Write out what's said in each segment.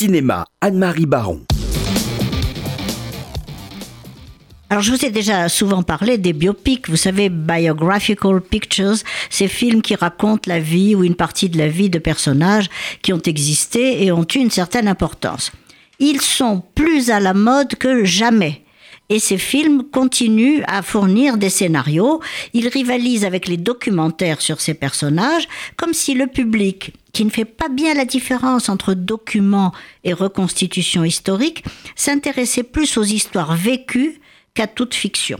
Cinéma, Anne-Marie Baron. Alors, je vous ai déjà souvent parlé des biopics, vous savez, biographical pictures, ces films qui racontent la vie ou une partie de la vie de personnages qui ont existé et ont eu une certaine importance. Ils sont plus à la mode que jamais. Et ces films continuent à fournir des scénarios. Ils rivalisent avec les documentaires sur ces personnages, comme si le public, qui ne fait pas bien la différence entre documents et reconstitution historique, s'intéressait plus aux histoires vécues qu'à toute fiction.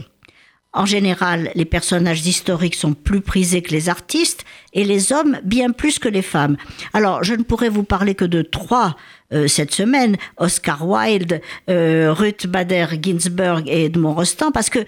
En général, les personnages historiques sont plus prisés que les artistes et les hommes bien plus que les femmes. Alors, je ne pourrais vous parler que de trois euh, cette semaine, Oscar Wilde, euh, Ruth Bader Ginsburg et Edmond Rostand, parce que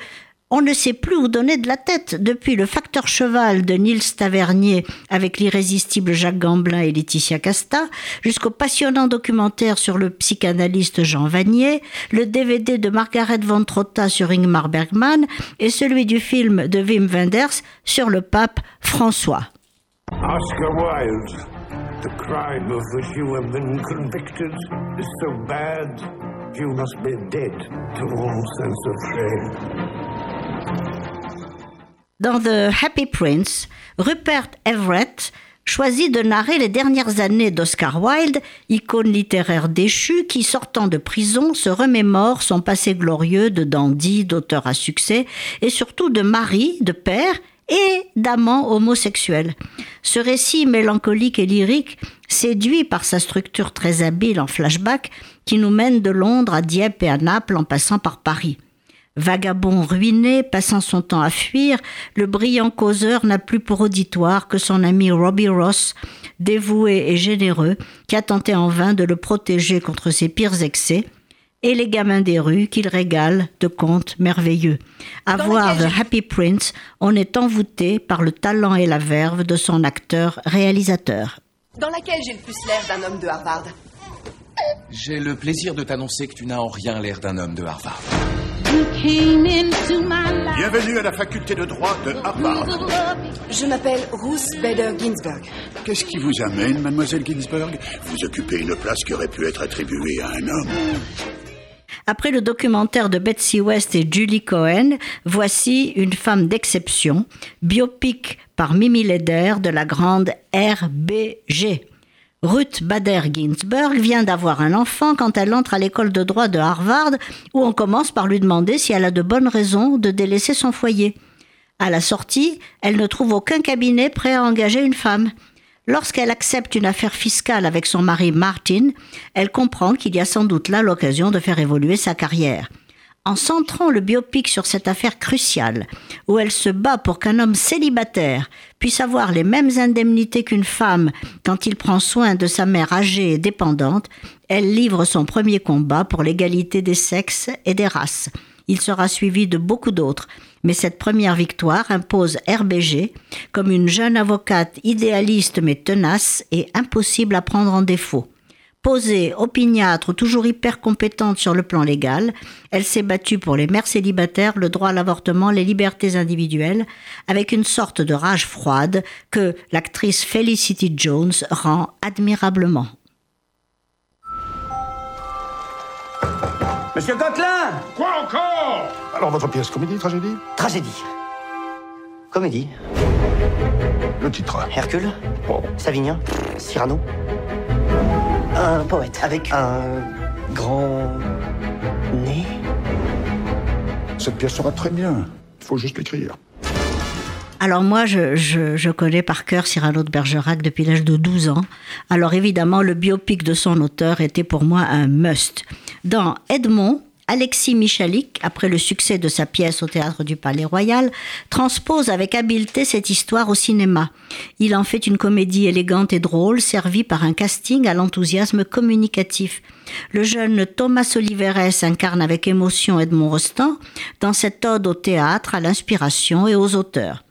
on ne sait plus où donner de la tête depuis le facteur cheval de Niels Tavernier avec l'irrésistible Jacques Gamblin et Laetitia Casta, jusqu'au passionnant documentaire sur le psychanalyste Jean Vanier, le DVD de Margaret von Trotta sur Ingmar Bergman et celui du film de Wim Wenders sur le pape François. Oscar Wilde, the crime of which you have been convicted is so bad you must be dead to all sense of shame. Dans The Happy Prince, Rupert Everett choisit de narrer les dernières années d'Oscar Wilde, icône littéraire déchu qui, sortant de prison, se remémore son passé glorieux de dandy, d'auteur à succès, et surtout de mari, de père et d'amant homosexuel. Ce récit mélancolique et lyrique séduit par sa structure très habile en flashback qui nous mène de Londres à Dieppe et à Naples en passant par Paris. Vagabond ruiné, passant son temps à fuir, le brillant causeur n'a plus pour auditoire que son ami Robbie Ross, dévoué et généreux, qui a tenté en vain de le protéger contre ses pires excès, et les gamins des rues qu'il régale de contes merveilleux. À voir The Happy Prince, on est envoûté par le talent et la verve de son acteur-réalisateur. Dans laquelle j'ai le plus l'air d'un homme de Harvard J'ai le plaisir de t'annoncer que tu n'as en rien l'air d'un homme de Harvard. Bienvenue à la faculté de droit de Harvard. Je m'appelle Ruth Bader Ginsburg. Qu'est-ce qui vous amène, mademoiselle Ginsburg? Vous occupez une place qui aurait pu être attribuée à un homme. Après le documentaire de Betsy West et Julie Cohen, voici Une femme d'exception, biopic par Mimi Leder de la grande RBG. Ruth Bader Ginsburg vient d'avoir un enfant quand elle entre à l'école de droit de Harvard, où on commence par lui demander si elle a de bonnes raisons de délaisser son foyer. À la sortie, elle ne trouve aucun cabinet prêt à engager une femme. Lorsqu'elle accepte une affaire fiscale avec son mari Martin, elle comprend qu'il y a sans doute là l'occasion de faire évoluer sa carrière en centrant le biopic sur cette affaire cruciale, où elle se bat pour qu'un homme célibataire puisse avoir les mêmes indemnités qu'une femme quand il prend soin de sa mère âgée et dépendante, elle livre son premier combat pour l'égalité des sexes et des races. Il sera suivi de beaucoup d'autres, mais cette première victoire impose RBG comme une jeune avocate idéaliste mais tenace et impossible à prendre en défaut. Posée, opiniâtre, toujours hyper compétente sur le plan légal, elle s'est battue pour les mères célibataires, le droit à l'avortement, les libertés individuelles, avec une sorte de rage froide que l'actrice Felicity Jones rend admirablement. Monsieur Coquelin Quoi encore Alors, votre pièce, comédie, tragédie Tragédie. Comédie. Le titre. Hercule Oh. Savinien Cyrano Un poète avec un grand nez Cette pièce sera très bien. Il faut juste l'écrire. Alors moi, je, je- je connais par cœur Cyrano de Bergerac depuis l'âge de 12 ans. Alors évidemment, le biopic de son auteur était pour moi un must. Dans Edmond, Alexis Michalik, après le succès de sa pièce au théâtre du Palais Royal, transpose avec habileté cette histoire au cinéma. Il en fait une comédie élégante et drôle, servie par un casting à l'enthousiasme communicatif. Le jeune Thomas Oliveres incarne avec émotion Edmond Rostand dans cette ode au théâtre, à l'inspiration et aux auteurs.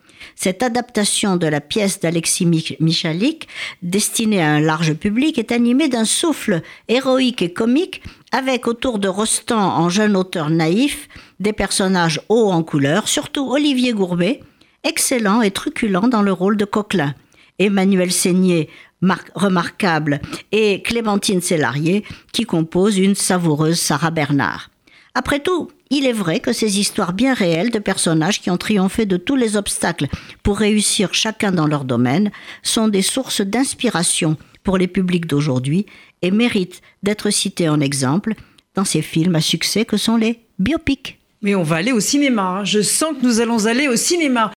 Cette adaptation de la pièce d'Alexis Mich- Michalik, destinée à un large public, est animée d'un souffle héroïque et comique, avec autour de Rostand en jeune auteur naïf, des personnages hauts en couleur, surtout Olivier Gourbet, excellent et truculent dans le rôle de Coquelin. Emmanuel Seigné, mar- remarquable, et Clémentine Célarier, qui composent une savoureuse Sarah Bernard. Après tout, il est vrai que ces histoires bien réelles de personnages qui ont triomphé de tous les obstacles pour réussir chacun dans leur domaine sont des sources d'inspiration pour les publics d'aujourd'hui et méritent d'être cités en exemple dans ces films à succès que sont les biopics. Mais on va aller au cinéma. hein. Je sens que nous allons aller au cinéma.